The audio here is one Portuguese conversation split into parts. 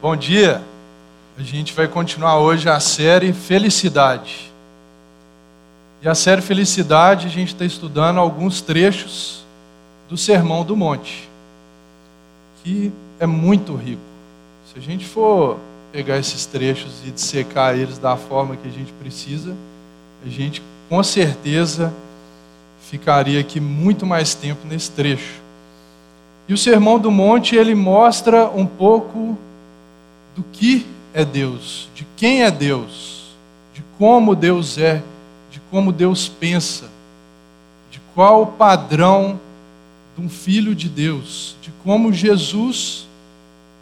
Bom dia. A gente vai continuar hoje a série Felicidade. E a série Felicidade, a gente está estudando alguns trechos do Sermão do Monte, que é muito rico. Se a gente for pegar esses trechos e dissecar eles da forma que a gente precisa, a gente com certeza ficaria aqui muito mais tempo nesse trecho. E o Sermão do Monte, ele mostra um pouco do que é Deus, de quem é Deus, de como Deus é, de como Deus pensa, de qual o padrão de um filho de Deus, de como Jesus,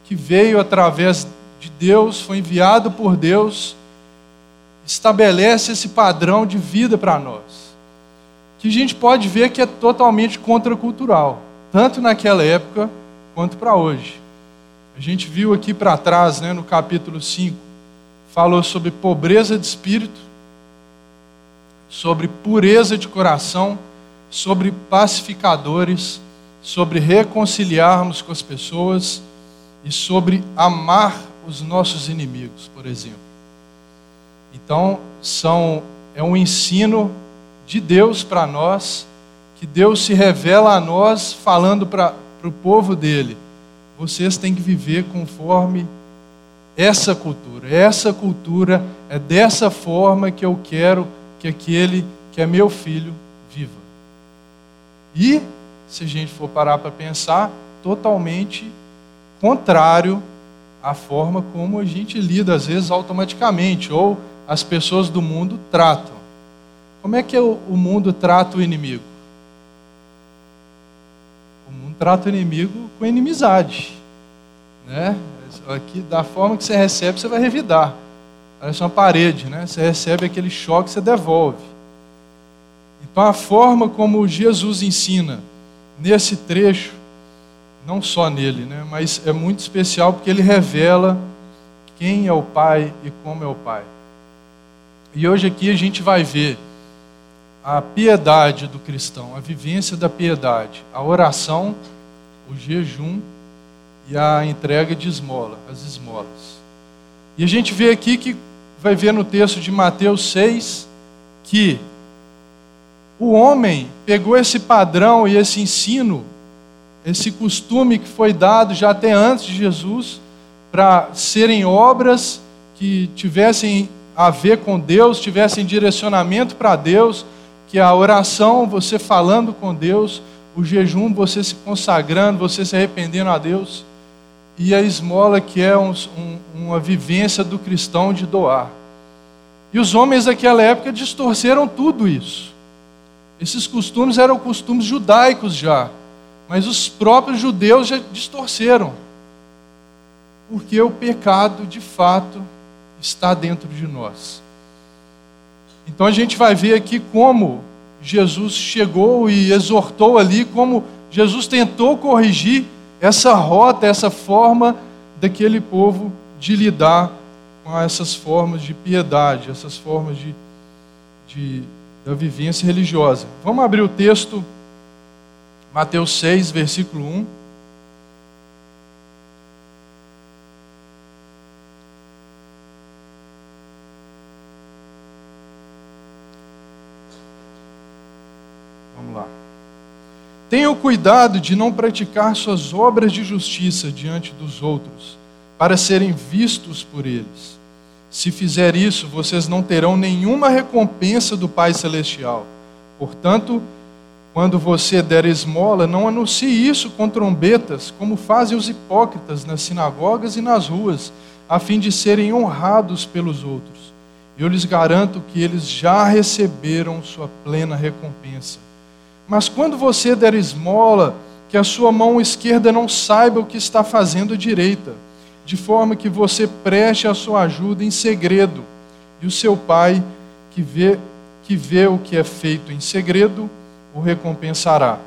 que veio através de Deus, foi enviado por Deus, estabelece esse padrão de vida para nós. Que a gente pode ver que é totalmente contracultural, tanto naquela época quanto para hoje. A gente viu aqui para trás, né, no capítulo 5, falou sobre pobreza de espírito, sobre pureza de coração, sobre pacificadores, sobre reconciliarmos com as pessoas e sobre amar os nossos inimigos, por exemplo. Então, são é um ensino de Deus para nós, que Deus se revela a nós falando para o povo dele vocês têm que viver conforme essa cultura. Essa cultura é dessa forma que eu quero que aquele que é meu filho viva. E, se a gente for parar para pensar, totalmente contrário à forma como a gente lida, às vezes automaticamente, ou as pessoas do mundo tratam. Como é que o mundo trata o inimigo? O mundo trata o inimigo com inimizade. Né? Aqui, da forma que você recebe, você vai revidar. Parece uma parede, né? Você recebe aquele choque, você devolve. Então, a forma como Jesus ensina nesse trecho, não só nele, né? mas é muito especial porque ele revela quem é o Pai e como é o Pai. E hoje aqui a gente vai ver a piedade do cristão, a vivência da piedade, a oração, o jejum e a entrega de esmola, as esmolas. E a gente vê aqui que vai ver no texto de Mateus 6 que o homem pegou esse padrão e esse ensino, esse costume que foi dado já até antes de Jesus, para serem obras que tivessem a ver com Deus, tivessem direcionamento para Deus, que a oração, você falando com Deus, o jejum, você se consagrando, você se arrependendo a Deus, e a esmola, que é um, um, uma vivência do cristão de doar. E os homens daquela época distorceram tudo isso. Esses costumes eram costumes judaicos já, mas os próprios judeus já distorceram. Porque o pecado, de fato, está dentro de nós. Então a gente vai ver aqui como Jesus chegou e exortou ali, como Jesus tentou corrigir essa rota, essa forma daquele povo de lidar com essas formas de piedade, essas formas de, de, da vivência religiosa. Vamos abrir o texto, Mateus 6, versículo 1. Tenham cuidado de não praticar suas obras de justiça diante dos outros, para serem vistos por eles. Se fizer isso, vocês não terão nenhuma recompensa do Pai Celestial. Portanto, quando você der esmola, não anuncie isso com trombetas, como fazem os hipócritas nas sinagogas e nas ruas, a fim de serem honrados pelos outros. Eu lhes garanto que eles já receberam sua plena recompensa. Mas quando você der esmola, que a sua mão esquerda não saiba o que está fazendo a direita, de forma que você preste a sua ajuda em segredo, e o seu pai, que vê, que vê o que é feito em segredo, o recompensará.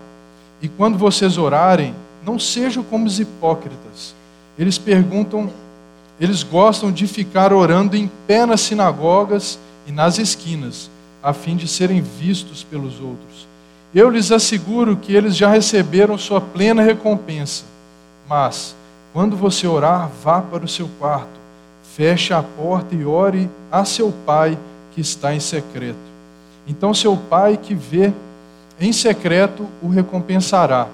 E quando vocês orarem, não sejam como os hipócritas. Eles perguntam, eles gostam de ficar orando em pé nas sinagogas e nas esquinas, a fim de serem vistos pelos outros. Eu lhes asseguro que eles já receberam sua plena recompensa. Mas, Quando você orar, vá para o seu quarto, feche a porta e ore a seu pai que está em secreto. Então seu pai que vê em secreto o recompensará.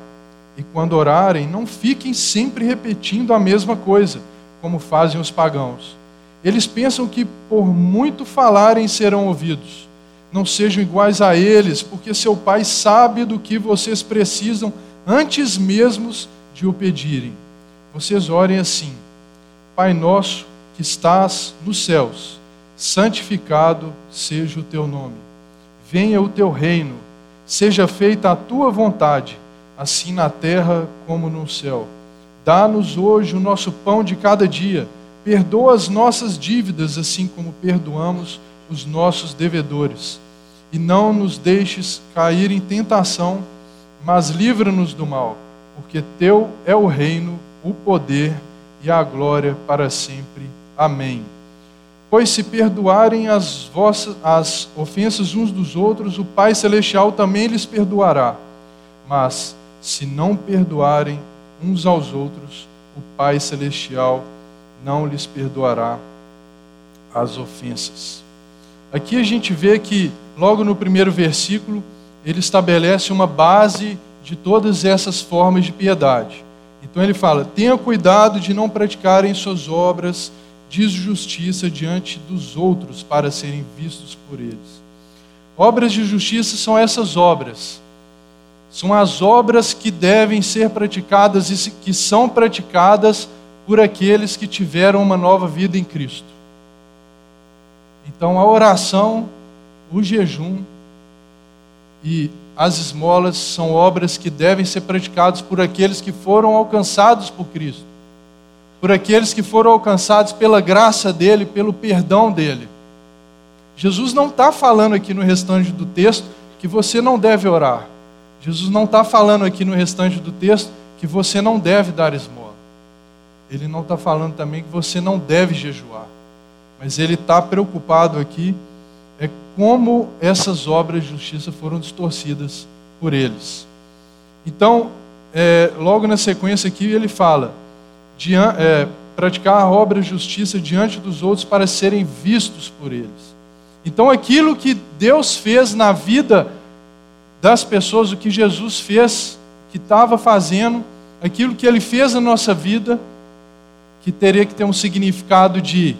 E quando orarem, não fiquem sempre repetindo a mesma coisa, como fazem os pagãos. Eles pensam que por muito falarem serão ouvidos. Não sejam iguais a eles, porque seu pai sabe do que vocês precisam antes mesmo de o pedirem. Vocês orem assim: Pai nosso que estás nos céus, santificado seja o teu nome. Venha o teu reino, seja feita a tua vontade, assim na terra como no céu. Dá-nos hoje o nosso pão de cada dia. Perdoa as nossas dívidas, assim como perdoamos os nossos devedores. E não nos deixes cair em tentação, mas livra-nos do mal, porque teu é o reino, o poder e a glória para sempre. Amém. Pois se perdoarem as vossas as ofensas uns dos outros, o Pai celestial também lhes perdoará. Mas se não perdoarem uns aos outros, o Pai celestial não lhes perdoará as ofensas. Aqui a gente vê que, logo no primeiro versículo, ele estabelece uma base de todas essas formas de piedade. Então ele fala: tenha cuidado de não praticarem suas obras de justiça diante dos outros para serem vistos por eles. Obras de justiça são essas obras. São as obras que devem ser praticadas e que são praticadas por aqueles que tiveram uma nova vida em Cristo. Então, a oração, o jejum e as esmolas são obras que devem ser praticadas por aqueles que foram alcançados por Cristo, por aqueles que foram alcançados pela graça dele, pelo perdão dele. Jesus não está falando aqui no restante do texto que você não deve orar. Jesus não está falando aqui no restante do texto que você não deve dar esmola. Ele não está falando também que você não deve jejuar mas ele está preocupado aqui é como essas obras de justiça foram distorcidas por eles. Então, é, logo na sequência aqui, ele fala: é, praticar a obra de justiça diante dos outros para serem vistos por eles. Então, aquilo que Deus fez na vida das pessoas, o que Jesus fez, que estava fazendo, aquilo que ele fez na nossa vida, que teria que ter um significado de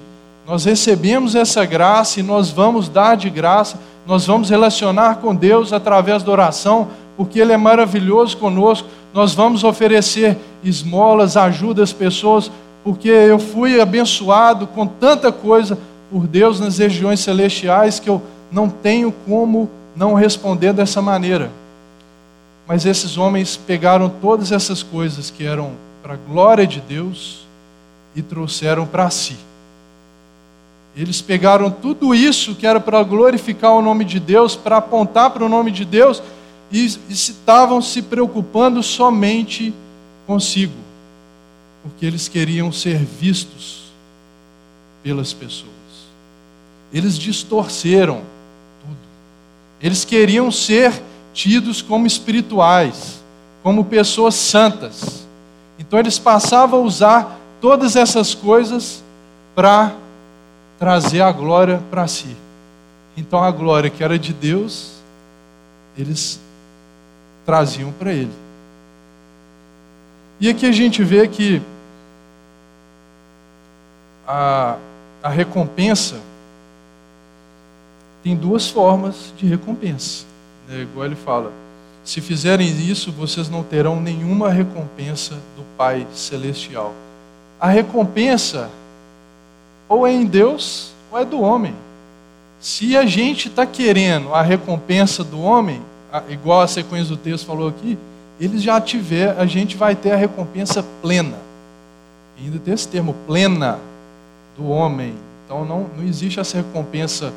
nós recebemos essa graça e nós vamos dar de graça, nós vamos relacionar com Deus através da oração, porque Ele é maravilhoso conosco. Nós vamos oferecer esmolas, ajuda às pessoas, porque eu fui abençoado com tanta coisa por Deus nas regiões celestiais que eu não tenho como não responder dessa maneira. Mas esses homens pegaram todas essas coisas que eram para a glória de Deus e trouxeram para si. Eles pegaram tudo isso que era para glorificar o nome de Deus, para apontar para o nome de Deus, e, estavam se preocupando somente consigo, porque eles queriam ser vistos pelas pessoas. Eles distorceram tudo. Eles queriam ser tidos como espirituais, como pessoas santas. Então eles passavam a usar todas essas coisas para trazer a glória para si. Então a glória que era de Deus, eles traziam para ele. E aqui a gente vê que a, a recompensa tem duas formas de recompensa. Né? Igual ele fala: se fizerem isso, vocês não terão nenhuma recompensa do Pai Celestial. A recompensa ou é em Deus ou é do homem. Se a gente está querendo a recompensa do homem, igual a sequência do texto falou aqui, eles já tiver, a gente vai ter a recompensa plena. E ainda tem esse termo plena do homem. Então não, não existe essa recompensa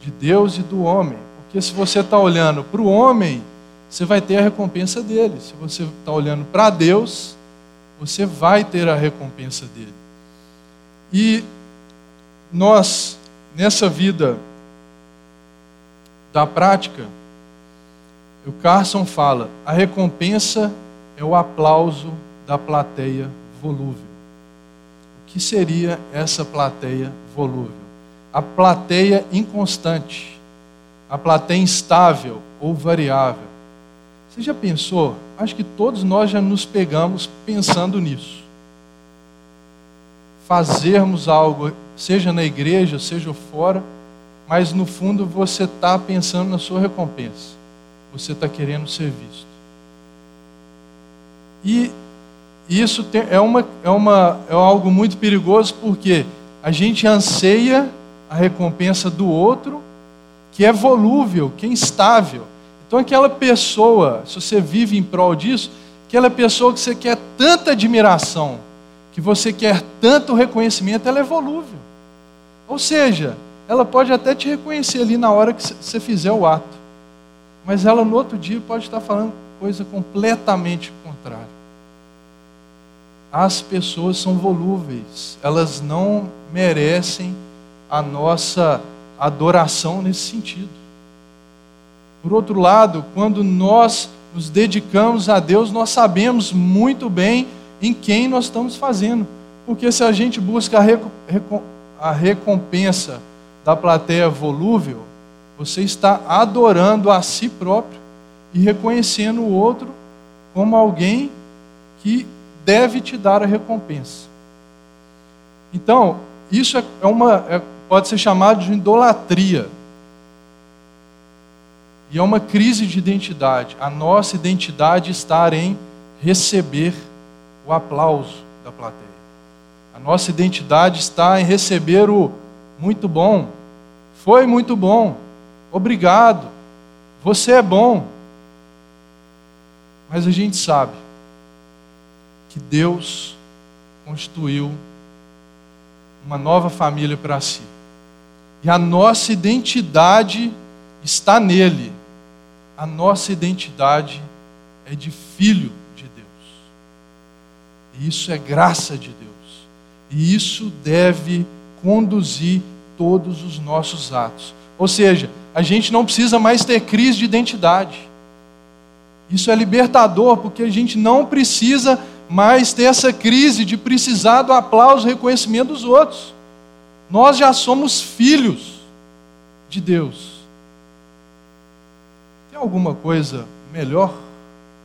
de Deus e do homem. Porque se você está olhando para o homem, você vai ter a recompensa dele. Se você está olhando para Deus, você vai ter a recompensa dele. E nós, nessa vida da prática, o Carson fala: a recompensa é o aplauso da plateia volúvel. O que seria essa plateia volúvel? A plateia inconstante, a plateia instável ou variável. Você já pensou? Acho que todos nós já nos pegamos pensando nisso. Fazermos algo, seja na igreja, seja fora, mas no fundo você está pensando na sua recompensa. Você está querendo ser visto. E isso é, uma, é, uma, é algo muito perigoso porque a gente anseia a recompensa do outro, que é volúvel, que é instável. Então, aquela pessoa, se você vive em prol disso, aquela pessoa que você quer tanta admiração, que você quer tanto reconhecimento, ela é volúvel. Ou seja, ela pode até te reconhecer ali na hora que você fizer o ato, mas ela no outro dia pode estar falando coisa completamente contrária. As pessoas são volúveis, elas não merecem a nossa adoração nesse sentido. Por outro lado, quando nós nos dedicamos a Deus, nós sabemos muito bem em quem nós estamos fazendo. Porque se a gente busca a recompensa da plateia volúvel, você está adorando a si próprio e reconhecendo o outro como alguém que deve te dar a recompensa. Então, isso é, é uma, é, pode ser chamado de idolatria. E é uma crise de identidade. A nossa identidade está em receber o aplauso da plateia. A nossa identidade está em receber o muito bom, foi muito bom, obrigado, você é bom. Mas a gente sabe que Deus constituiu uma nova família para si. E a nossa identidade está nele. A nossa identidade é de filho. E isso é graça de Deus. E isso deve conduzir todos os nossos atos. Ou seja, a gente não precisa mais ter crise de identidade. Isso é libertador, porque a gente não precisa mais ter essa crise de precisar do aplauso e reconhecimento dos outros. Nós já somos filhos de Deus. Tem alguma coisa melhor,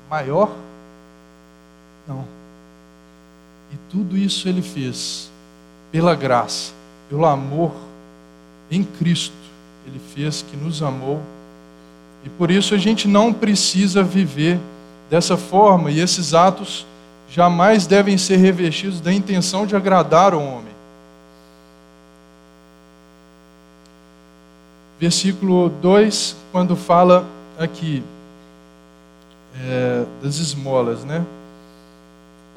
maior? Não. E tudo isso ele fez pela graça, pelo amor em Cristo. Ele fez que nos amou. E por isso a gente não precisa viver dessa forma, e esses atos jamais devem ser revestidos da intenção de agradar o homem. Versículo 2, quando fala aqui é, das esmolas, né?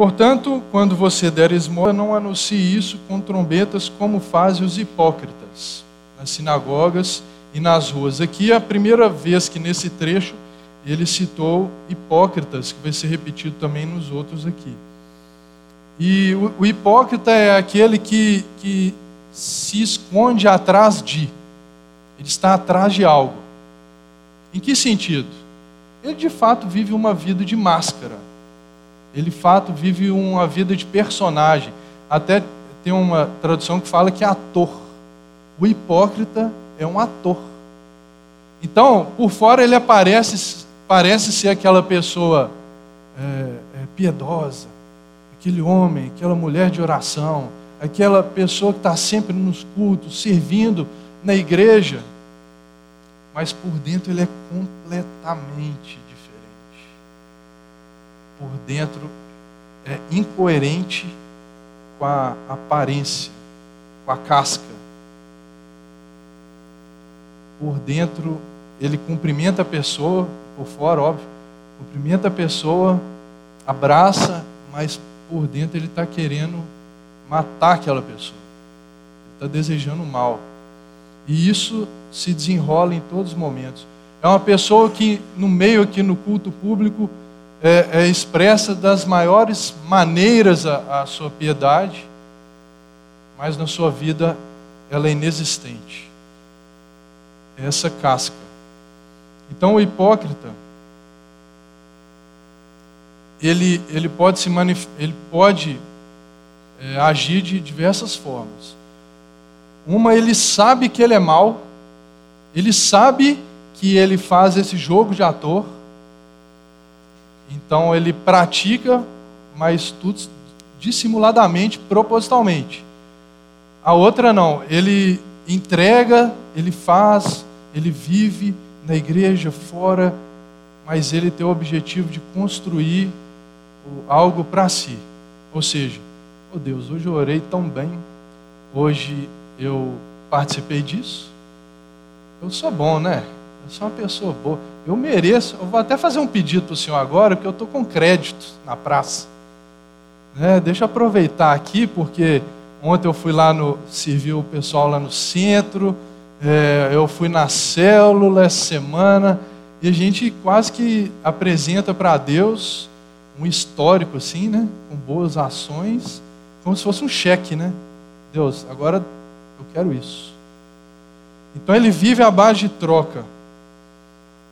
Portanto, quando você der esmola, não anuncie isso com trombetas como fazem os hipócritas nas sinagogas e nas ruas. Aqui é a primeira vez que nesse trecho ele citou hipócritas, que vai ser repetido também nos outros aqui. E o, o hipócrita é aquele que, que se esconde atrás de, ele está atrás de algo. Em que sentido? Ele de fato vive uma vida de máscara. Ele de fato vive uma vida de personagem. Até tem uma tradução que fala que é ator. O hipócrita é um ator. Então, por fora ele aparece, parece ser aquela pessoa é, é, piedosa, aquele homem, aquela mulher de oração, aquela pessoa que está sempre nos cultos, servindo na igreja, mas por dentro ele é completamente. Por dentro é incoerente com a aparência, com a casca por dentro ele cumprimenta a pessoa, por fora, óbvio, cumprimenta a pessoa, abraça, mas por dentro ele está querendo matar aquela pessoa. Ele está desejando mal. E isso se desenrola em todos os momentos. É uma pessoa que, no meio aqui no culto público, é, é expressa das maiores maneiras a, a sua piedade, mas na sua vida ela é inexistente essa casca. Então o hipócrita ele, ele pode se ele pode é, agir de diversas formas. Uma, ele sabe que ele é mal, ele sabe que ele faz esse jogo de ator, então ele pratica, mas tudo dissimuladamente, propositalmente. A outra não, ele entrega, ele faz, ele vive na igreja, fora, mas ele tem o objetivo de construir algo para si. Ou seja, oh Deus, hoje eu orei tão bem, hoje eu participei disso. Eu sou bom, né? Eu sou uma pessoa boa. Eu mereço. Eu vou até fazer um pedido para o senhor agora, porque eu estou com crédito na praça. Né? Deixa eu aproveitar aqui, porque ontem eu fui lá no. servir o pessoal lá no centro. É, eu fui na célula essa semana. E a gente quase que apresenta para Deus um histórico, assim, né? Com boas ações, como se fosse um cheque, né? Deus, agora eu quero isso. Então ele vive à base de troca.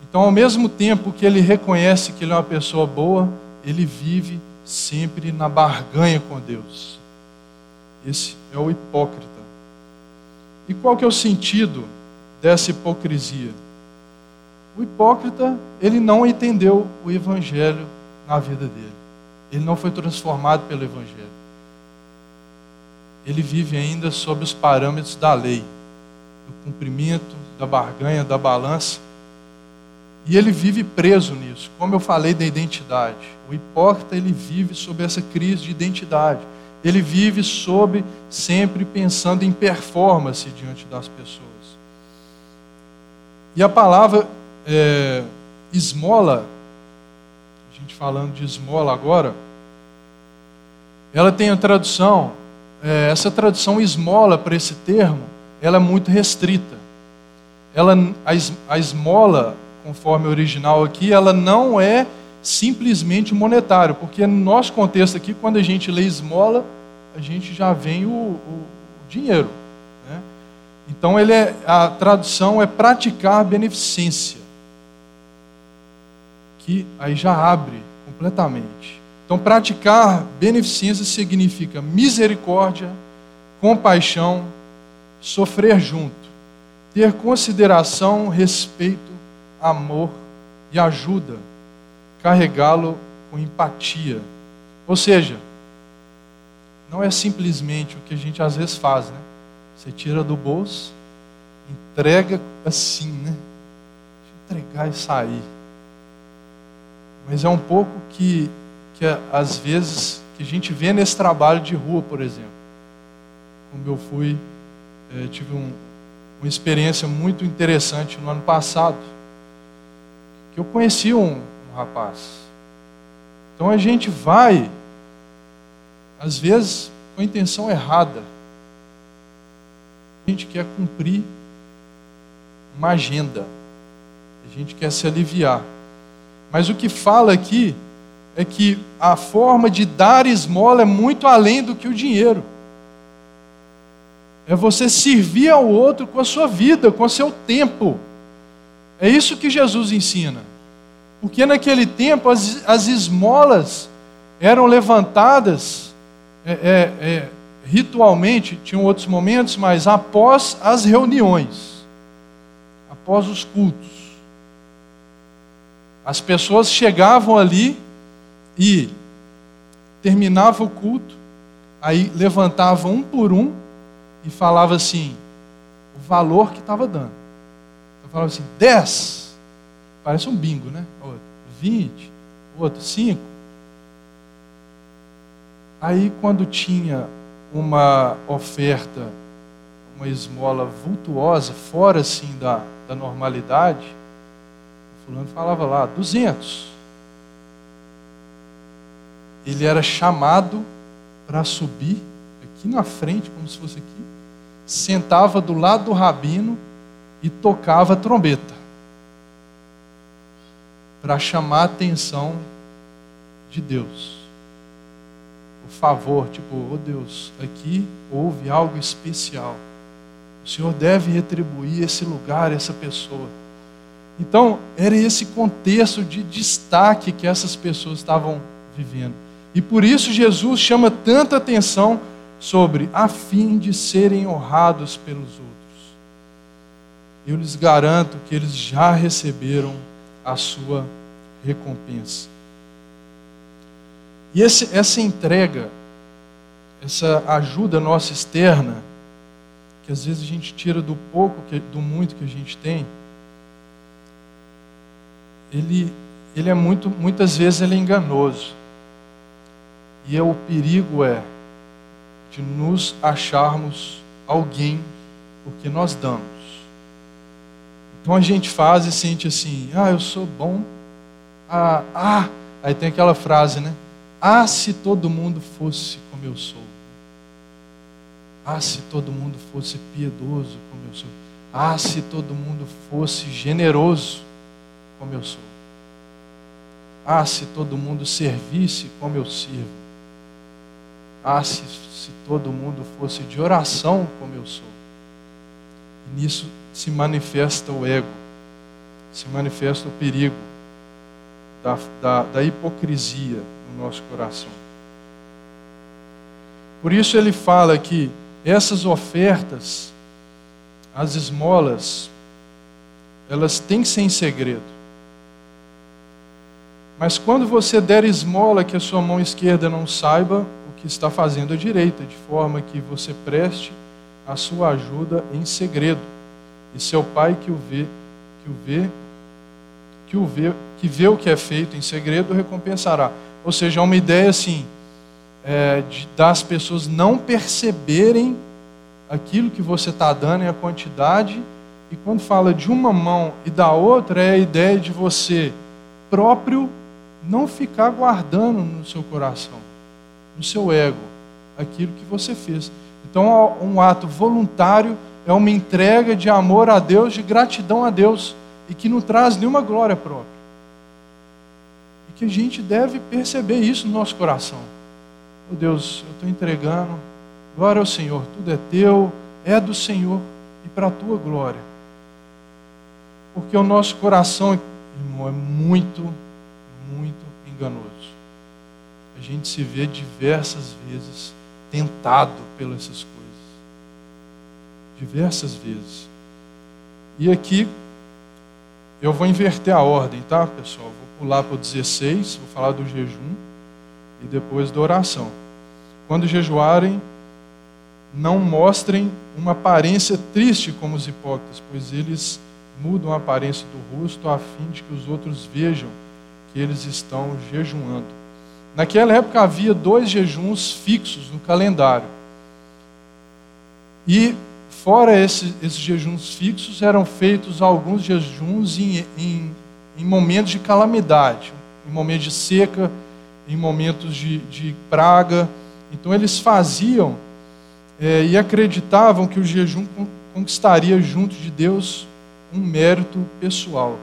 Então, ao mesmo tempo que ele reconhece que ele é uma pessoa boa, ele vive sempre na barganha com Deus. Esse é o hipócrita. E qual que é o sentido dessa hipocrisia? O hipócrita, ele não entendeu o evangelho na vida dele. Ele não foi transformado pelo evangelho. Ele vive ainda sob os parâmetros da lei, do cumprimento, da barganha, da balança. E ele vive preso nisso. Como eu falei da identidade. O hipócrita, ele vive sob essa crise de identidade. Ele vive sob sempre pensando em performance diante das pessoas. E a palavra é, esmola, a gente falando de esmola agora, ela tem a tradução, é, essa tradução esmola para esse termo, ela é muito restrita. Ela, a, a esmola conforme o original aqui, ela não é simplesmente monetário, porque no nosso contexto aqui, quando a gente lê esmola, a gente já vem o, o, o dinheiro. Né? Então ele é, a tradução é praticar beneficência, que aí já abre completamente. Então praticar beneficência significa misericórdia, compaixão, sofrer junto, ter consideração, respeito amor e ajuda, carregá-lo com empatia. Ou seja, não é simplesmente o que a gente às vezes faz, né? Você tira do bolso, entrega assim, né? Entregar e sair. Mas é um pouco que, que às vezes que a gente vê nesse trabalho de rua, por exemplo. Como eu fui, é, tive um, uma experiência muito interessante no ano passado eu conheci um, um rapaz. Então a gente vai, às vezes, com a intenção errada. A gente quer cumprir uma agenda. A gente quer se aliviar. Mas o que fala aqui é que a forma de dar esmola é muito além do que o dinheiro. É você servir ao outro com a sua vida, com o seu tempo. É isso que Jesus ensina. Porque naquele tempo as, as esmolas eram levantadas é, é, é, ritualmente, tinham outros momentos, mas após as reuniões, após os cultos. As pessoas chegavam ali e terminava o culto, aí levantavam um por um e falava assim, o valor que estava dando. Então falava assim, 10 Parece um bingo, né? Outro, 20, outro, 5. Aí, quando tinha uma oferta, uma esmola vultuosa, fora assim da, da normalidade, o fulano falava lá, 200. Ele era chamado para subir aqui na frente, como se fosse aqui, sentava do lado do rabino e tocava trombeta para chamar a atenção de Deus. O favor, tipo, oh Deus, aqui houve algo especial. O Senhor deve retribuir esse lugar, essa pessoa. Então, era esse contexto de destaque que essas pessoas estavam vivendo. E por isso Jesus chama tanta atenção sobre a fim de serem honrados pelos outros. Eu lhes garanto que eles já receberam a sua recompensa. E esse, essa entrega, essa ajuda nossa externa, que às vezes a gente tira do pouco, que, do muito que a gente tem, ele, ele é muito, muitas vezes ele é enganoso. E é, o perigo é de nos acharmos alguém porque nós damos. Então a gente faz e sente assim: ah, eu sou bom. Ah, ah, aí tem aquela frase, né? Ah, se todo mundo fosse como eu sou. Ah, se todo mundo fosse piedoso como eu sou. Ah, se todo mundo fosse generoso como eu sou. Ah, se todo mundo servisse como eu sirvo. Ah, se, se todo mundo fosse de oração como eu sou. E nisso se manifesta o ego, se manifesta o perigo da, da, da hipocrisia no nosso coração. Por isso ele fala que essas ofertas, as esmolas, elas têm que ser em segredo. Mas quando você der esmola que a sua mão esquerda não saiba o que está fazendo a direita, de forma que você preste a sua ajuda em segredo. E seu pai que o vê, que o vê, que o vê, que vê o que é feito em segredo, recompensará. Ou seja, é uma ideia assim, é, de, das pessoas não perceberem aquilo que você está dando em a quantidade. E quando fala de uma mão e da outra, é a ideia de você próprio não ficar guardando no seu coração, no seu ego, aquilo que você fez. Então, um ato voluntário é uma entrega de amor a Deus, de gratidão a Deus, e que não traz nenhuma glória própria. E que a gente deve perceber isso no nosso coração. Oh Deus, eu estou entregando, glória ao Senhor, tudo é teu, é do Senhor e para a tua glória. Porque o nosso coração, irmão, é muito muito enganoso. A gente se vê diversas vezes tentado pelas essas coisas. Diversas vezes. E aqui eu vou inverter a ordem, tá, pessoal? Vou pular para o 16, vou falar do jejum e depois da oração. Quando jejuarem, não mostrem uma aparência triste como os hipócritas, pois eles mudam a aparência do rosto a fim de que os outros vejam que eles estão jejuando. Naquela época havia dois jejuns fixos no calendário. E, fora esses, jejuns fixos, eram feitos alguns jejuns em, em, em, momentos de calamidade, em momentos de seca, em momentos de, de praga. Então, eles faziam é, e acreditavam que o jejum conquistaria junto de Deus um mérito pessoal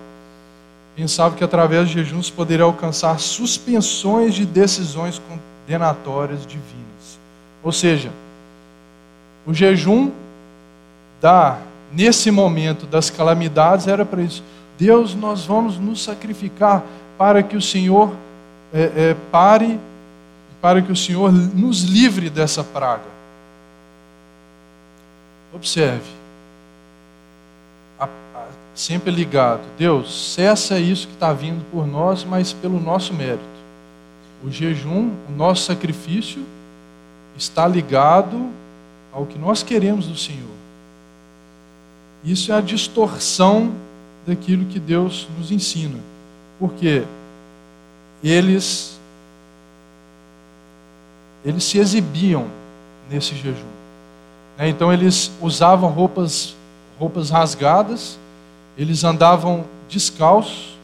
pensava que através de jejuns poderia alcançar suspensões de decisões condenatórias divinas. Ou seja, o jejum da nesse momento das calamidades era para isso. Deus, nós vamos nos sacrificar para que o Senhor é, é, pare, para que o Senhor nos livre dessa praga. Observe, sempre ligado. Deus, cessa isso que está vindo por nós, mas pelo nosso mérito. O jejum, o nosso sacrifício, está ligado ao que nós queremos do Senhor. Isso é a distorção daquilo que Deus nos ensina. Porque eles eles se exibiam nesse jejum. Né? Então eles usavam roupas roupas rasgadas, eles andavam descalços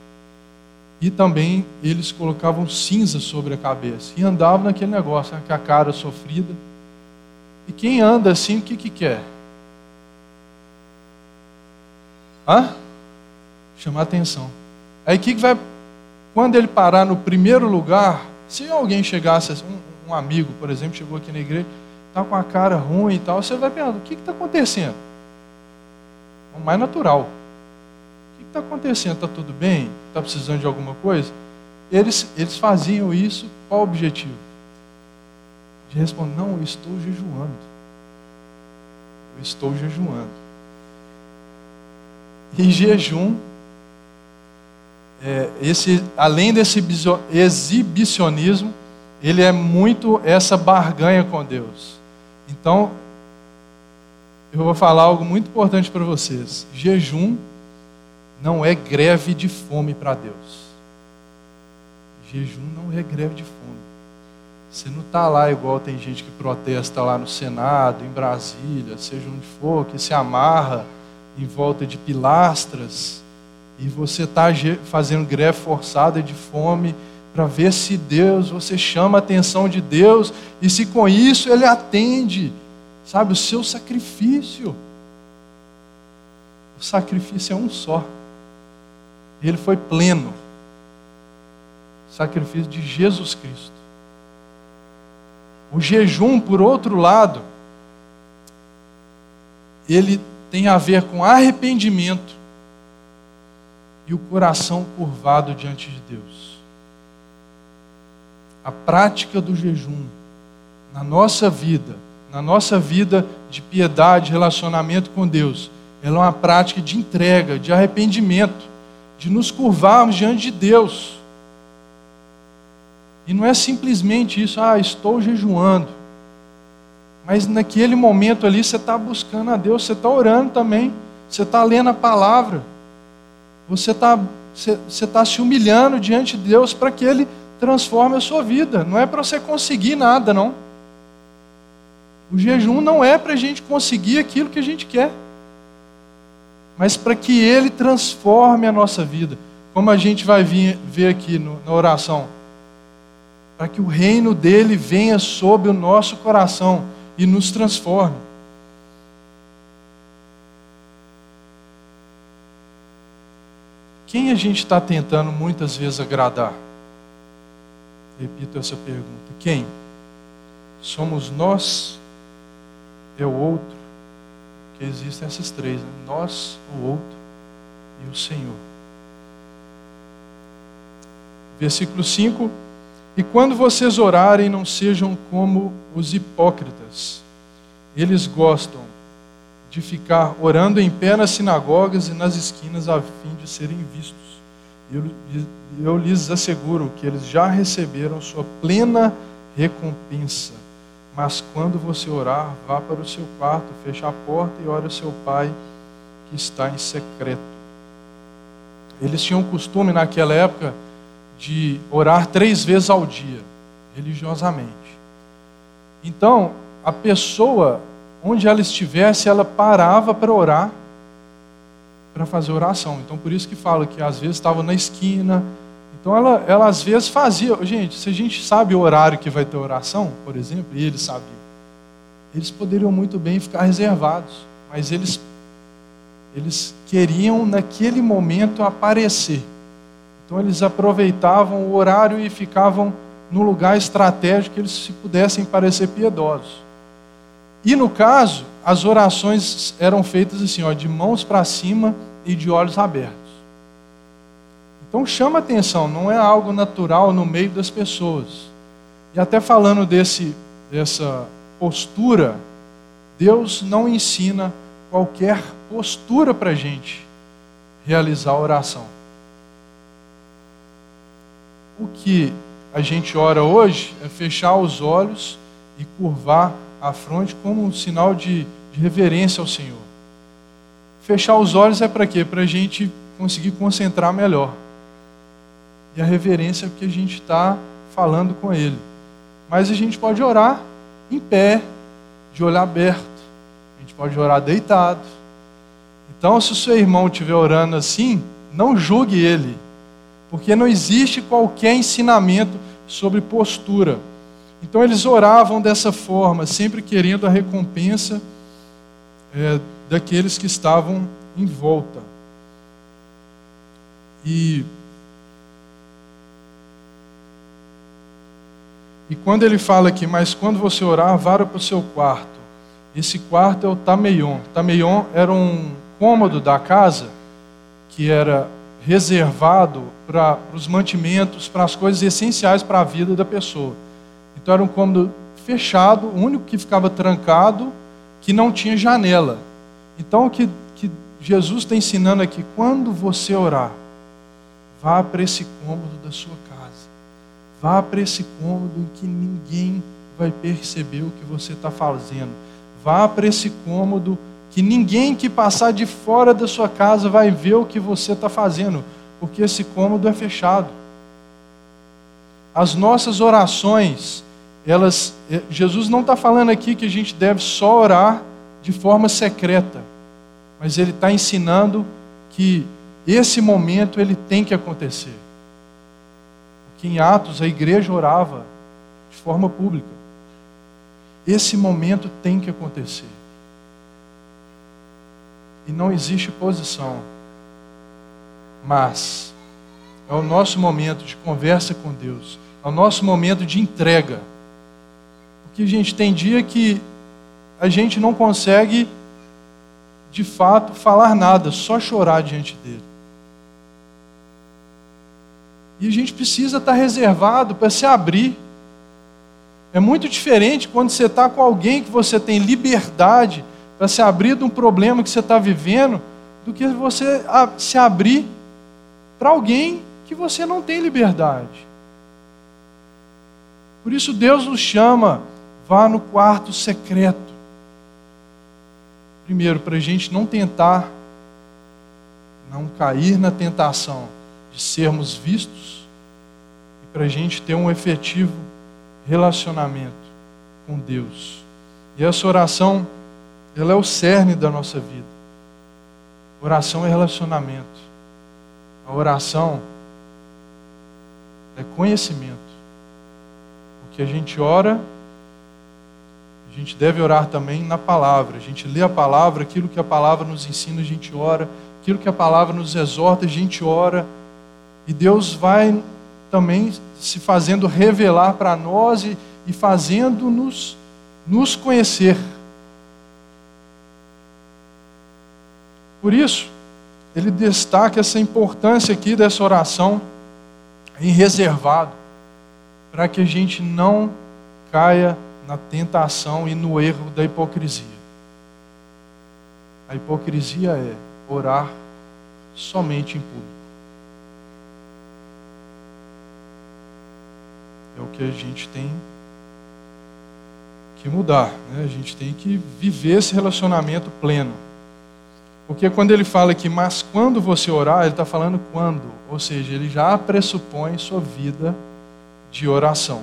e também eles colocavam cinza sobre a cabeça e andavam naquele negócio, né, com a cara sofrida. E quem anda assim, o que, que quer? Hã? Chamar atenção. Aí o que, que vai. Quando ele parar no primeiro lugar, se alguém chegasse, um, um amigo, por exemplo, chegou aqui na igreja, está com a cara ruim e tal, você vai perguntar: o que está acontecendo? É o mais natural está acontecendo? Está tudo bem? Está precisando de alguma coisa? Eles, eles faziam isso qual o objetivo? de responder: Não, eu estou jejuando. Eu estou jejuando. E jejum, é, esse, além desse exibicionismo, ele é muito essa barganha com Deus. Então, eu vou falar algo muito importante para vocês. Jejum não é greve de fome para Deus. Jejum não é greve de fome. Você não está lá igual tem gente que protesta lá no Senado, em Brasília, seja onde for, que se amarra em volta de pilastras e você está fazendo greve forçada de fome para ver se Deus, você chama a atenção de Deus e se com isso Ele atende, sabe, o seu sacrifício. O sacrifício é um só. Ele foi pleno. O sacrifício de Jesus Cristo. O jejum, por outro lado, ele tem a ver com arrependimento e o coração curvado diante de Deus. A prática do jejum na nossa vida, na nossa vida de piedade, relacionamento com Deus, ela é uma prática de entrega, de arrependimento, de nos curvarmos diante de Deus. E não é simplesmente isso, ah, estou jejuando. Mas naquele momento ali você está buscando a Deus, você está orando também, você está lendo a palavra, você está você, você tá se humilhando diante de Deus para que Ele transforme a sua vida. Não é para você conseguir nada, não. O jejum não é para a gente conseguir aquilo que a gente quer, mas para que Ele transforme a nossa vida, como a gente vai vir, ver aqui no, na oração. Para que o reino dele venha sobre o nosso coração e nos transforme. Quem a gente está tentando muitas vezes agradar? Repito essa pergunta. Quem? Somos nós? É o outro? Que existem essas três: né? nós, o outro e o Senhor. Versículo 5 e quando vocês orarem, não sejam como os hipócritas. Eles gostam de ficar orando em pé nas sinagogas e nas esquinas a fim de serem vistos. Eu, eu lhes asseguro que eles já receberam sua plena recompensa. Mas quando você orar, vá para o seu quarto, feche a porta e ore ao seu pai que está em secreto. Eles tinham costume naquela época de orar três vezes ao dia, religiosamente. Então, a pessoa, onde ela estivesse, ela parava para orar, para fazer oração. Então, por isso que fala que às vezes estava na esquina. Então, ela, ela às vezes fazia. Gente, se a gente sabe o horário que vai ter oração, por exemplo, e eles sabiam, eles poderiam muito bem ficar reservados, mas eles, eles queriam naquele momento aparecer. Então eles aproveitavam o horário e ficavam no lugar estratégico que eles se pudessem parecer piedosos. E no caso, as orações eram feitas assim, ó, de mãos para cima e de olhos abertos. Então chama atenção, não é algo natural no meio das pessoas. E até falando desse, dessa postura, Deus não ensina qualquer postura para a gente realizar a oração o que a gente ora hoje é fechar os olhos e curvar a fronte como um sinal de, de reverência ao Senhor. Fechar os olhos é para quê? Para a gente conseguir concentrar melhor. E a reverência é porque a gente está falando com Ele. Mas a gente pode orar em pé, de olho aberto. A gente pode orar deitado. Então, se o seu irmão estiver orando assim, não julgue ele porque não existe qualquer ensinamento sobre postura. Então eles oravam dessa forma, sempre querendo a recompensa é, daqueles que estavam em volta. E, e quando ele fala aqui, mas quando você orar, vá para o seu quarto. Esse quarto é o Tameion. Tameion era um cômodo da casa que era reservado para os mantimentos, para as coisas essenciais para a vida da pessoa. Então era um cômodo fechado, o único que ficava trancado, que não tinha janela. Então, o que, que Jesus está ensinando aqui, quando você orar, vá para esse cômodo da sua casa, vá para esse cômodo em que ninguém vai perceber o que você está fazendo, vá para esse cômodo que ninguém que passar de fora da sua casa vai ver o que você está fazendo, porque esse cômodo é fechado. As nossas orações, elas, eh, Jesus não está falando aqui que a gente deve só orar de forma secreta, mas ele está ensinando que esse momento ele tem que acontecer. Porque em Atos a igreja orava de forma pública. Esse momento tem que acontecer. E não existe posição. Mas é o nosso momento de conversa com Deus, é o nosso momento de entrega. Porque, gente, tem dia que a gente não consegue, de fato, falar nada, só chorar diante dele. E a gente precisa estar reservado para se abrir. É muito diferente quando você está com alguém que você tem liberdade para se abrir de um problema que você está vivendo, do que você se abrir para alguém que você não tem liberdade. Por isso Deus nos chama, vá no quarto secreto. Primeiro, para a gente não tentar, não cair na tentação de sermos vistos, e para a gente ter um efetivo relacionamento com Deus. E essa oração ela é o cerne da nossa vida. Oração é relacionamento. A oração é conhecimento. Porque a gente ora, a gente deve orar também na palavra. A gente lê a palavra, aquilo que a palavra nos ensina, a gente ora. Aquilo que a palavra nos exorta, a gente ora. E Deus vai também se fazendo revelar para nós e, e fazendo-nos nos conhecer. Por isso, ele destaca essa importância aqui dessa oração em reservado, para que a gente não caia na tentação e no erro da hipocrisia. A hipocrisia é orar somente em público. É o que a gente tem que mudar, né? a gente tem que viver esse relacionamento pleno. Porque quando ele fala aqui, mas quando você orar, ele está falando quando. Ou seja, ele já pressupõe sua vida de oração.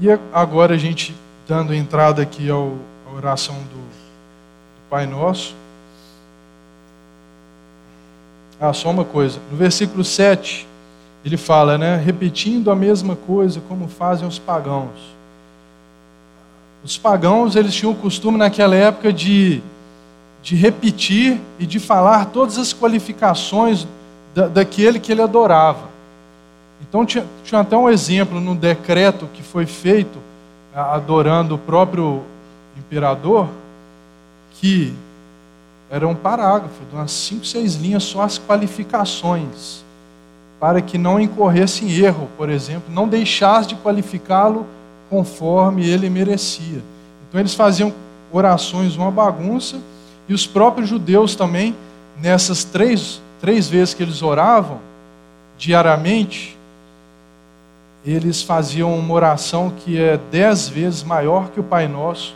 E agora a gente dando entrada aqui ao, à oração do, do Pai Nosso. Ah, só uma coisa. No versículo 7, ele fala, né? Repetindo a mesma coisa como fazem os pagãos. Os pagãos, eles tinham o costume naquela época de de repetir e de falar todas as qualificações da, daquele que ele adorava. Então, tinha, tinha até um exemplo no decreto que foi feito, adorando o próprio imperador, que era um parágrafo, de umas cinco, seis linhas só as qualificações, para que não incorresse em erro, por exemplo, não deixasse de qualificá-lo conforme ele merecia. Então eles faziam orações uma bagunça e os próprios judeus também, nessas três, três vezes que eles oravam, diariamente, eles faziam uma oração que é dez vezes maior que o Pai Nosso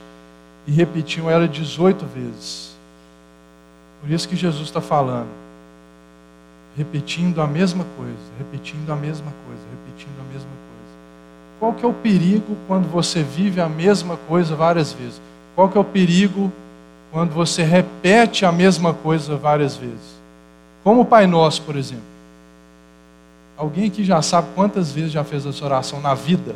e repetiam ela 18 vezes. Por isso que Jesus está falando, repetindo a mesma coisa, repetindo a mesma coisa, repetindo a mesma coisa. Qual que é o perigo quando você vive a mesma coisa várias vezes? Qual que é o perigo quando você repete a mesma coisa várias vezes. Como o Pai Nosso, por exemplo. Alguém que já sabe quantas vezes já fez essa oração na vida?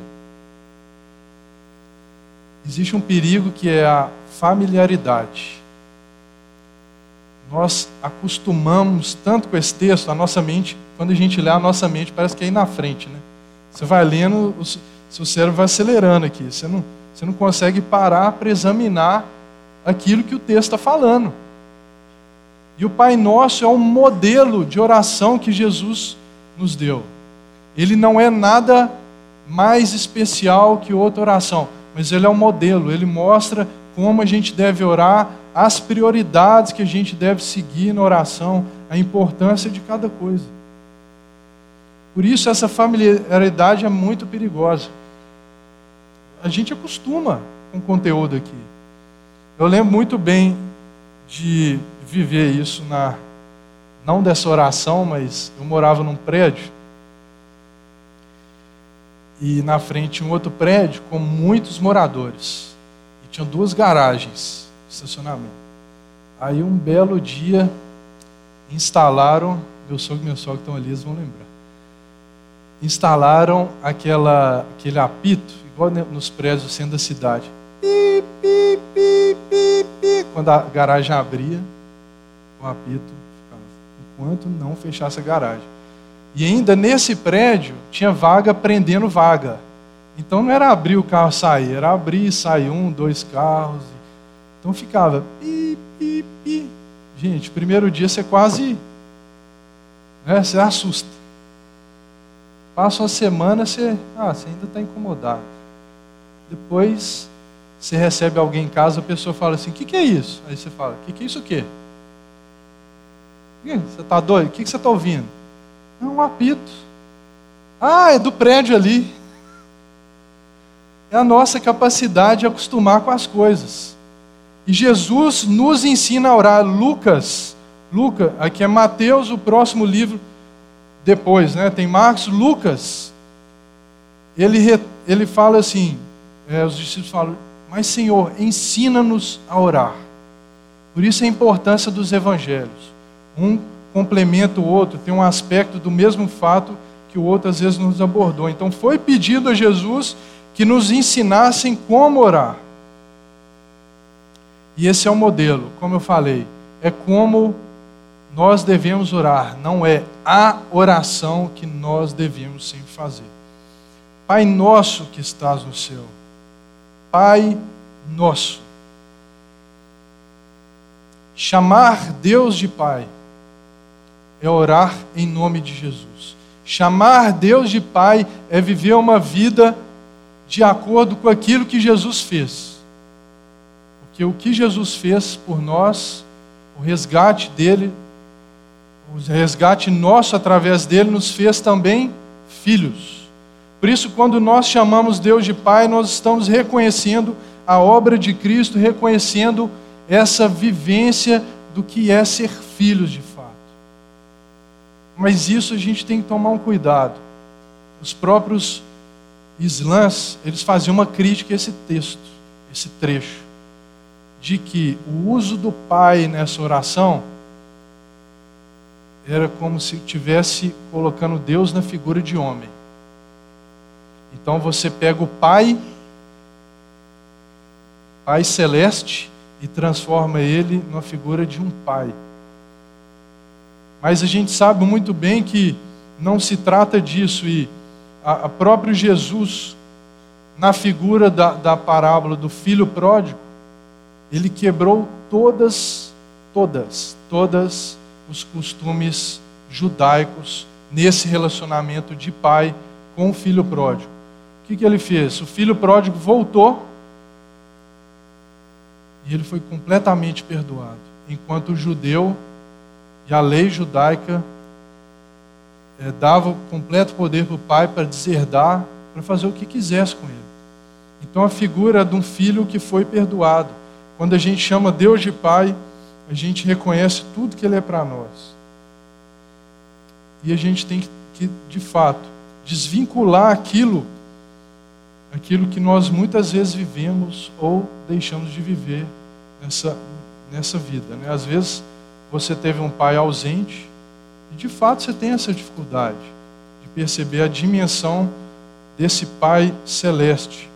Existe um perigo que é a familiaridade. Nós acostumamos tanto com esse texto, a nossa mente, quando a gente lê a nossa mente, parece que é aí na frente, né? Você vai lendo, o seu cérebro vai acelerando aqui. Você não, você não consegue parar para examinar aquilo que o texto está falando. E o Pai Nosso é um modelo de oração que Jesus nos deu. Ele não é nada mais especial que outra oração, mas ele é um modelo, ele mostra como a gente deve orar, as prioridades que a gente deve seguir na oração, a importância de cada coisa. Por isso, essa familiaridade é muito perigosa. A gente acostuma com o conteúdo aqui. Eu lembro muito bem de viver isso na não dessa oração, mas eu morava num prédio e na frente um outro prédio com muitos moradores. E tinham duas garagens de estacionamento. Aí um belo dia instalaram, meu sogro e meu sogro estão ali, eles vão lembrar. Instalaram aquela, aquele apito, igual nos prédios do centro da cidade. Pi, pi, pi, pi, pi. Quando a garagem abria, o apito ficava, enquanto não fechasse a garagem. E ainda nesse prédio tinha vaga prendendo vaga. Então não era abrir o carro sair, era abrir e sair um, dois carros. Então ficava pi, pi, pi. Gente, primeiro dia você quase. Né, você assusta. Passa uma semana, você, ah, você ainda está incomodado. Depois você recebe alguém em casa, a pessoa fala assim: o que, que é isso? Aí você fala: o que, que é isso o quê? Você está doido? O que, que você está ouvindo? É um apito. Ah, é do prédio ali. É a nossa capacidade de acostumar com as coisas. E Jesus nos ensina a orar. Lucas, Lucas, aqui é Mateus, o próximo livro depois, né? Tem Marcos, Lucas. Ele, ele fala assim: é, os discípulos falam, mas Senhor, ensina-nos a orar. Por isso a importância dos evangelhos. Um complementa o outro, tem um aspecto do mesmo fato que o outro às vezes nos abordou. Então foi pedido a Jesus que nos ensinassem como orar. E esse é o modelo, como eu falei, é como nós devemos orar, não é a oração que nós devemos sempre fazer. Pai nosso que estás no céu, Pai nosso. Chamar Deus de Pai é orar em nome de Jesus. Chamar Deus de Pai é viver uma vida de acordo com aquilo que Jesus fez. Porque o que Jesus fez por nós, o resgate dele, o resgate nosso através dele, nos fez também filhos. Por isso, quando nós chamamos Deus de Pai, nós estamos reconhecendo a obra de Cristo, reconhecendo essa vivência do que é ser filhos de mas isso a gente tem que tomar um cuidado. Os próprios islãs, eles faziam uma crítica a esse texto, esse trecho, de que o uso do pai nessa oração era como se estivesse colocando Deus na figura de homem. Então você pega o pai, pai celeste, e transforma ele numa figura de um pai. Mas a gente sabe muito bem que não se trata disso e a, a próprio Jesus, na figura da, da parábola do filho pródigo, ele quebrou todas, todas, todas os costumes judaicos nesse relacionamento de pai com o filho pródigo. Que, que ele fez? O filho pródigo voltou e ele foi completamente perdoado, enquanto o judeu e a lei judaica é, dava completo poder para o pai para deserdar, para fazer o que quisesse com ele. Então a figura de um filho que foi perdoado. Quando a gente chama Deus de pai, a gente reconhece tudo que ele é para nós. E a gente tem que, de fato, desvincular aquilo, aquilo que nós muitas vezes vivemos ou deixamos de viver nessa, nessa vida. Né? Às vezes você teve um pai ausente, e de fato você tem essa dificuldade de perceber a dimensão desse Pai celeste.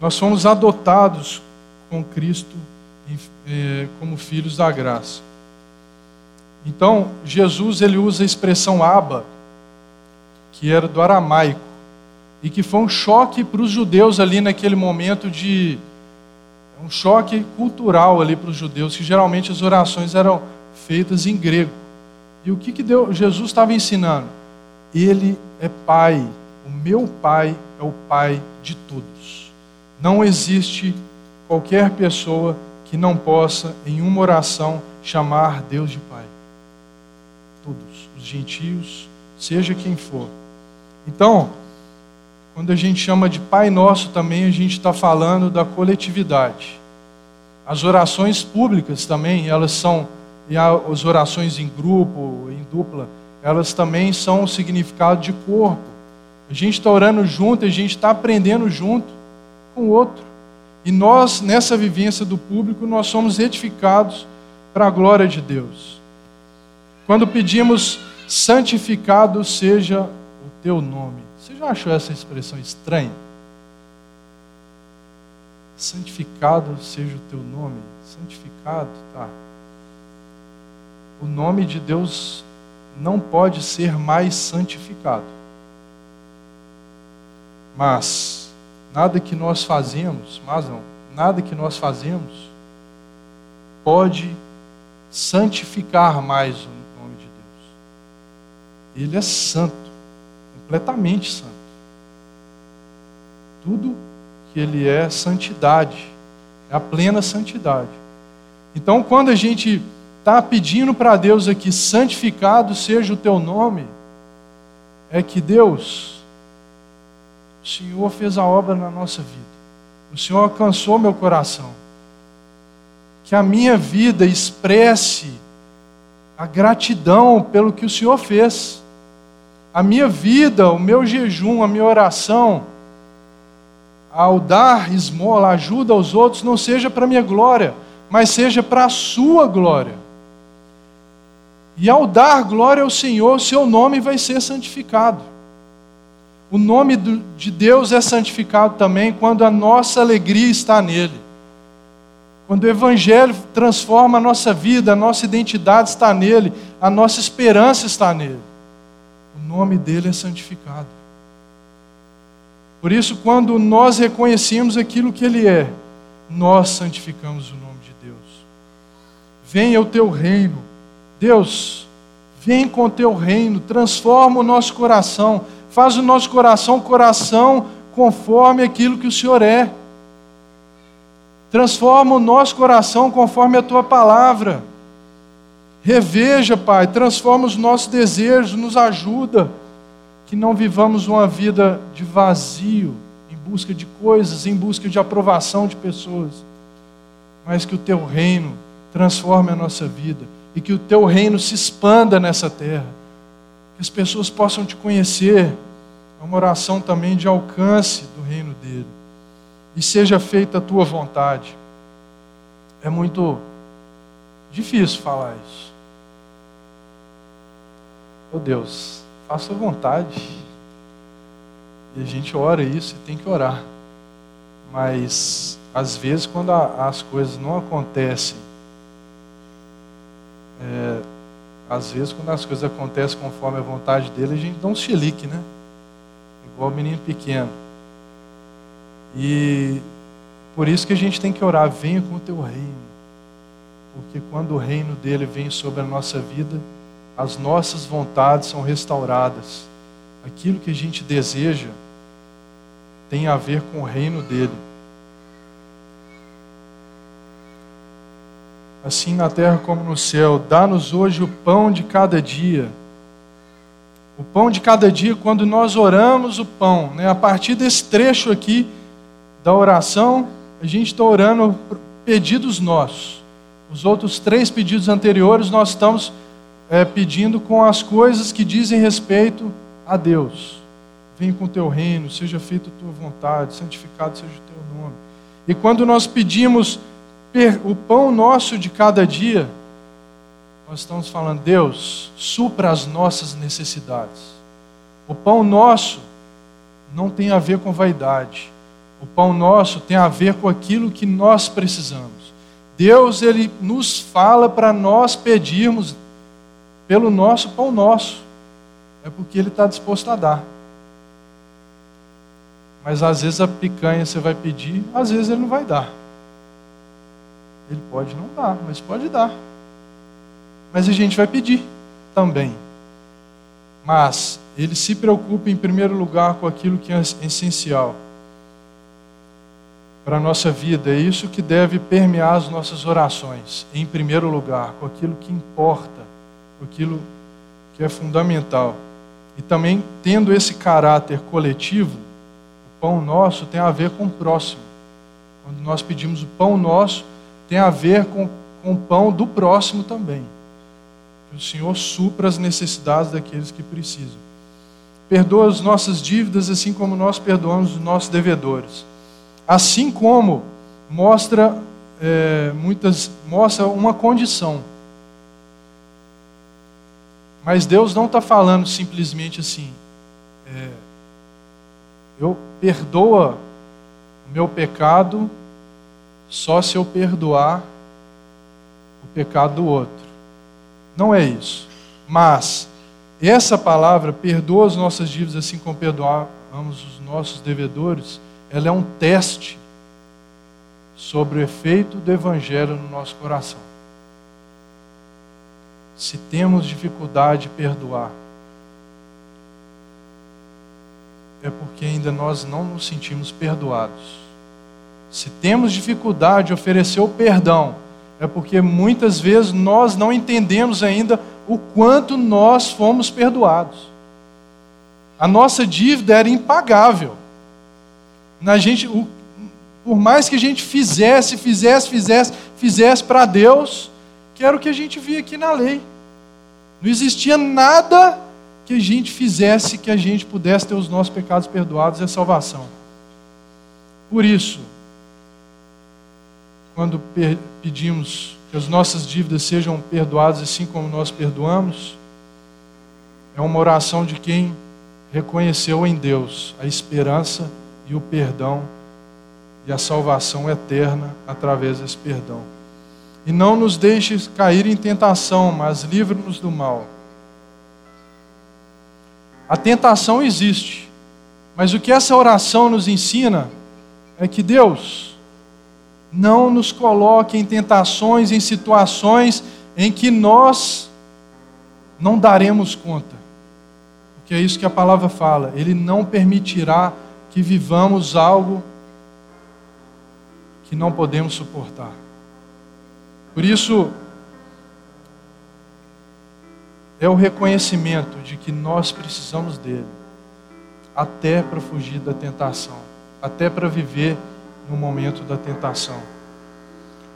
Nós fomos adotados com Cristo eh, como filhos da graça. Então, Jesus ele usa a expressão aba, que era do aramaico, e que foi um choque para os judeus ali naquele momento de é um choque cultural ali para os judeus, que geralmente as orações eram feitas em grego. E o que, que Deus, Jesus estava ensinando? Ele é Pai, o meu Pai é o Pai de todos. Não existe qualquer pessoa que não possa, em uma oração, chamar Deus de Pai. Todos, os gentios, seja quem for. Então, quando a gente chama de Pai Nosso também, a gente está falando da coletividade. As orações públicas também, elas são, e as orações em grupo, em dupla, elas também são o significado de corpo. A gente está orando junto, a gente está aprendendo junto com o outro. E nós, nessa vivência do público, nós somos edificados para a glória de Deus. Quando pedimos, santificado seja o teu nome. Você já achou essa expressão estranha? Santificado seja o teu nome. Santificado, tá. O nome de Deus não pode ser mais santificado. Mas nada que nós fazemos, mas não, nada que nós fazemos pode santificar mais o nome de Deus. Ele é santo, completamente santo. Tudo que ele é santidade, é a plena santidade. Então, quando a gente está pedindo para Deus aqui, santificado seja o teu nome, é que Deus, o Senhor fez a obra na nossa vida, o Senhor alcançou meu coração, que a minha vida expresse a gratidão pelo que o Senhor fez, a minha vida, o meu jejum, a minha oração, ao dar esmola, ajuda aos outros, não seja para minha glória, mas seja para a sua glória. E ao dar glória ao Senhor, seu nome vai ser santificado. O nome de Deus é santificado também quando a nossa alegria está nele. Quando o Evangelho transforma a nossa vida, a nossa identidade está nele, a nossa esperança está nele. O nome dele é santificado. Por isso, quando nós reconhecemos aquilo que ele é, nós santificamos o nome de Deus. Venha o teu reino Deus, vem com o teu reino, transforma o nosso coração, faz o nosso coração coração conforme aquilo que o Senhor é. Transforma o nosso coração conforme a tua palavra. Reveja, Pai, transforma os nossos desejos, nos ajuda que não vivamos uma vida de vazio, em busca de coisas, em busca de aprovação de pessoas, mas que o teu reino transforme a nossa vida e que o teu reino se expanda nessa terra, que as pessoas possam te conhecer. É uma oração também de alcance do reino dele. E seja feita a tua vontade. É muito difícil falar isso. Oh Deus, faça a vontade. E a gente ora isso e tem que orar. Mas, às vezes, quando as coisas não acontecem é, às vezes, quando as coisas acontecem conforme a vontade dele, a gente dá um chilique, né? Igual o menino pequeno. E por isso que a gente tem que orar: venha com o teu reino. Porque quando o reino dele vem sobre a nossa vida, as nossas vontades são restauradas. Aquilo que a gente deseja tem a ver com o reino dele. assim na terra como no céu. Dá-nos hoje o pão de cada dia. O pão de cada dia, quando nós oramos o pão, né? a partir desse trecho aqui da oração, a gente está orando pedidos nossos. Os outros três pedidos anteriores nós estamos é, pedindo com as coisas que dizem respeito a Deus. Vem com o teu reino, seja feita a tua vontade, santificado seja o teu nome. E quando nós pedimos o pão nosso de cada dia, nós estamos falando, Deus, supra as nossas necessidades. O pão nosso não tem a ver com vaidade. O pão nosso tem a ver com aquilo que nós precisamos. Deus, Ele nos fala para nós pedirmos pelo nosso pão nosso. É porque Ele está disposto a dar. Mas às vezes a picanha você vai pedir, às vezes Ele não vai dar. Ele pode não dar, mas pode dar. Mas a gente vai pedir também. Mas ele se preocupa em primeiro lugar com aquilo que é essencial para a nossa vida. É isso que deve permear as nossas orações, em primeiro lugar, com aquilo que importa, aquilo que é fundamental. E também tendo esse caráter coletivo, o pão nosso tem a ver com o próximo. Quando nós pedimos o pão nosso, tem a ver com, com o pão do próximo também. Que o Senhor supra as necessidades daqueles que precisam. Perdoa as nossas dívidas, assim como nós perdoamos os nossos devedores. Assim como mostra é, muitas mostra uma condição. Mas Deus não está falando simplesmente assim. É, eu perdoa o meu pecado só se eu perdoar o pecado do outro. Não é isso. Mas essa palavra, perdoa as nossas dívidas assim como perdoamos os nossos devedores, ela é um teste sobre o efeito do Evangelho no nosso coração. Se temos dificuldade de perdoar, é porque ainda nós não nos sentimos perdoados. Se temos dificuldade de oferecer o perdão, é porque muitas vezes nós não entendemos ainda o quanto nós fomos perdoados. A nossa dívida era impagável na gente, o, por mais que a gente fizesse, fizesse, fizesse, fizesse para Deus, que era o que a gente via aqui na lei. Não existia nada que a gente fizesse que a gente pudesse ter os nossos pecados perdoados e a salvação. Por isso, quando pedimos que as nossas dívidas sejam perdoadas assim como nós perdoamos, é uma oração de quem reconheceu em Deus a esperança e o perdão e a salvação eterna através desse perdão. E não nos deixes cair em tentação, mas livre-nos do mal. A tentação existe, mas o que essa oração nos ensina é que Deus não nos coloque em tentações, em situações em que nós não daremos conta. Porque é isso que a palavra fala, Ele não permitirá que vivamos algo que não podemos suportar. Por isso, é o reconhecimento de que nós precisamos dele, até para fugir da tentação, até para viver no momento da tentação.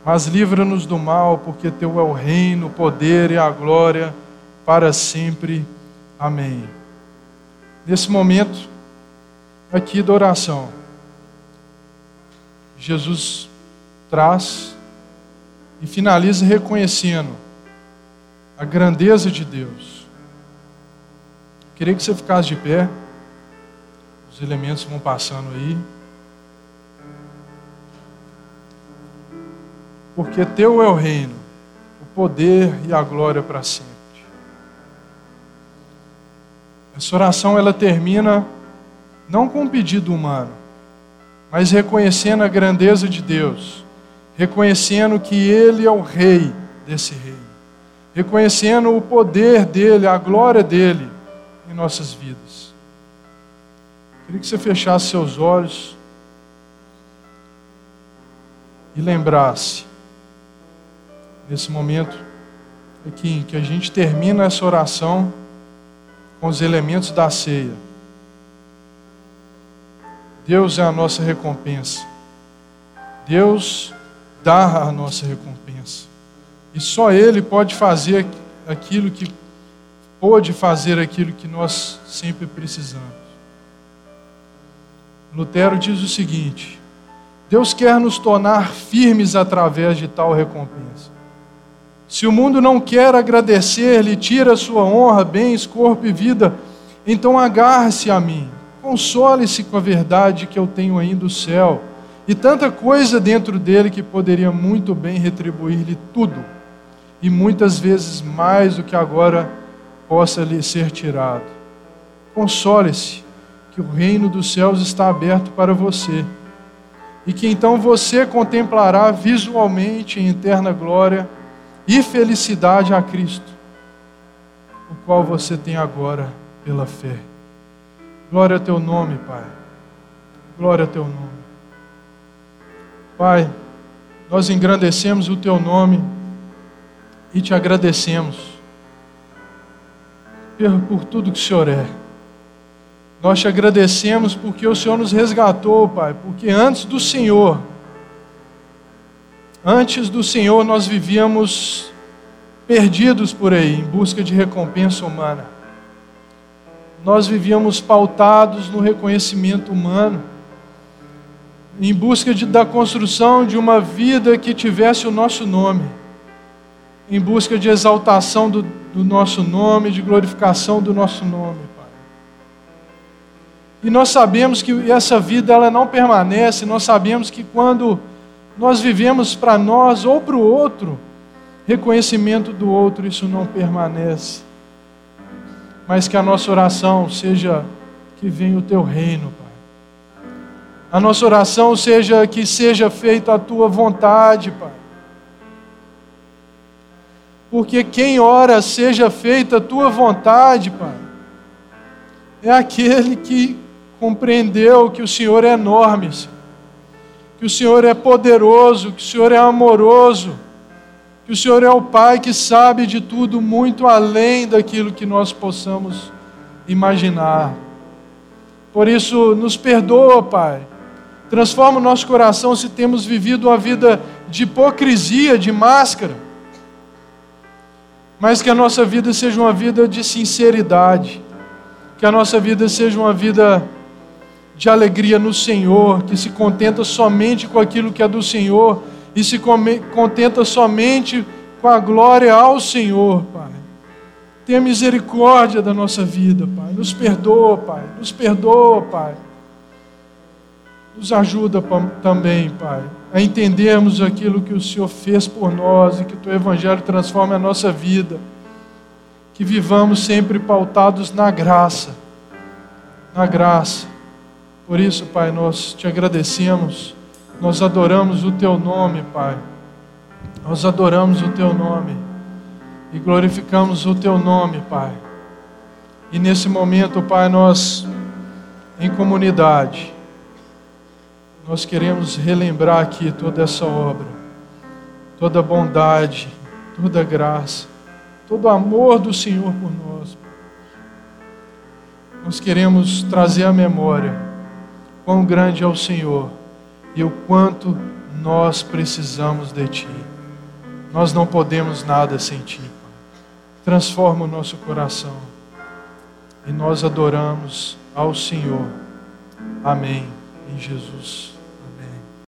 Mas livra-nos do mal, porque teu é o reino, o poder e a glória para sempre. Amém. Nesse momento, aqui da oração. Jesus traz e finaliza reconhecendo a grandeza de Deus. Queria que você ficasse de pé. Os elementos vão passando aí. Porque teu é o reino, o poder e a glória para sempre. Essa oração ela termina não com um pedido humano, mas reconhecendo a grandeza de Deus, reconhecendo que Ele é o Rei desse reino, reconhecendo o poder dEle, a glória dEle em nossas vidas. Queria que você fechasse seus olhos e lembrasse, nesse momento aqui que a gente termina essa oração com os elementos da ceia. Deus é a nossa recompensa. Deus dá a nossa recompensa. E só Ele pode fazer aquilo que pode fazer aquilo que nós sempre precisamos. Lutero diz o seguinte: Deus quer nos tornar firmes através de tal recompensa. Se o mundo não quer agradecer, lhe tira sua honra, bens, corpo e vida, então agarre-se a mim Console-se com a verdade que eu tenho ainda o céu e tanta coisa dentro dele que poderia muito bem retribuir-lhe tudo, e muitas vezes mais do que agora possa lhe ser tirado. Console-se que o reino dos céus está aberto para você e que então você contemplará visualmente em eterna glória e felicidade a Cristo, o qual você tem agora pela fé. Glória ao teu nome, Pai. Glória ao teu nome. Pai, nós engrandecemos o teu nome e te agradecemos por tudo que o Senhor é. Nós te agradecemos porque o Senhor nos resgatou, Pai, porque antes do Senhor, antes do Senhor nós vivíamos perdidos por aí, em busca de recompensa humana. Nós vivíamos pautados no reconhecimento humano, em busca de, da construção de uma vida que tivesse o nosso nome, em busca de exaltação do, do nosso nome, de glorificação do nosso nome, Pai. E nós sabemos que essa vida ela não permanece, nós sabemos que quando nós vivemos para nós ou para o outro, reconhecimento do outro, isso não permanece. Mas que a nossa oração seja que venha o teu reino. A nossa oração seja que seja feita a tua vontade, Pai. Porque quem ora seja feita a tua vontade, Pai, é aquele que compreendeu que o Senhor é enorme, que o Senhor é poderoso, que o Senhor é amoroso que o Senhor é o Pai que sabe de tudo muito além daquilo que nós possamos imaginar. Por isso, nos perdoa, Pai. Transforma o nosso coração se temos vivido uma vida de hipocrisia, de máscara. Mas que a nossa vida seja uma vida de sinceridade. Que a nossa vida seja uma vida de alegria no Senhor, que se contenta somente com aquilo que é do Senhor e se contenta somente com a glória ao Senhor, Pai. Tenha misericórdia da nossa vida, Pai. Nos perdoa, Pai. Nos perdoa, Pai. Nos ajuda também, Pai, a entendermos aquilo que o Senhor fez por nós e que o Teu Evangelho transforme a nossa vida. Que vivamos sempre pautados na graça. Na graça. Por isso, Pai, nós te agradecemos nós adoramos o Teu nome, Pai. Nós adoramos o Teu nome e glorificamos o Teu nome, Pai. E nesse momento, Pai, nós, em comunidade, nós queremos relembrar aqui toda essa obra, toda bondade, toda graça, todo amor do Senhor por nós. Nós queremos trazer à memória quão grande é o Senhor e o quanto nós precisamos de Ti. Nós não podemos nada sem Ti. Transforma o nosso coração e nós adoramos ao Senhor. Amém. Em Jesus.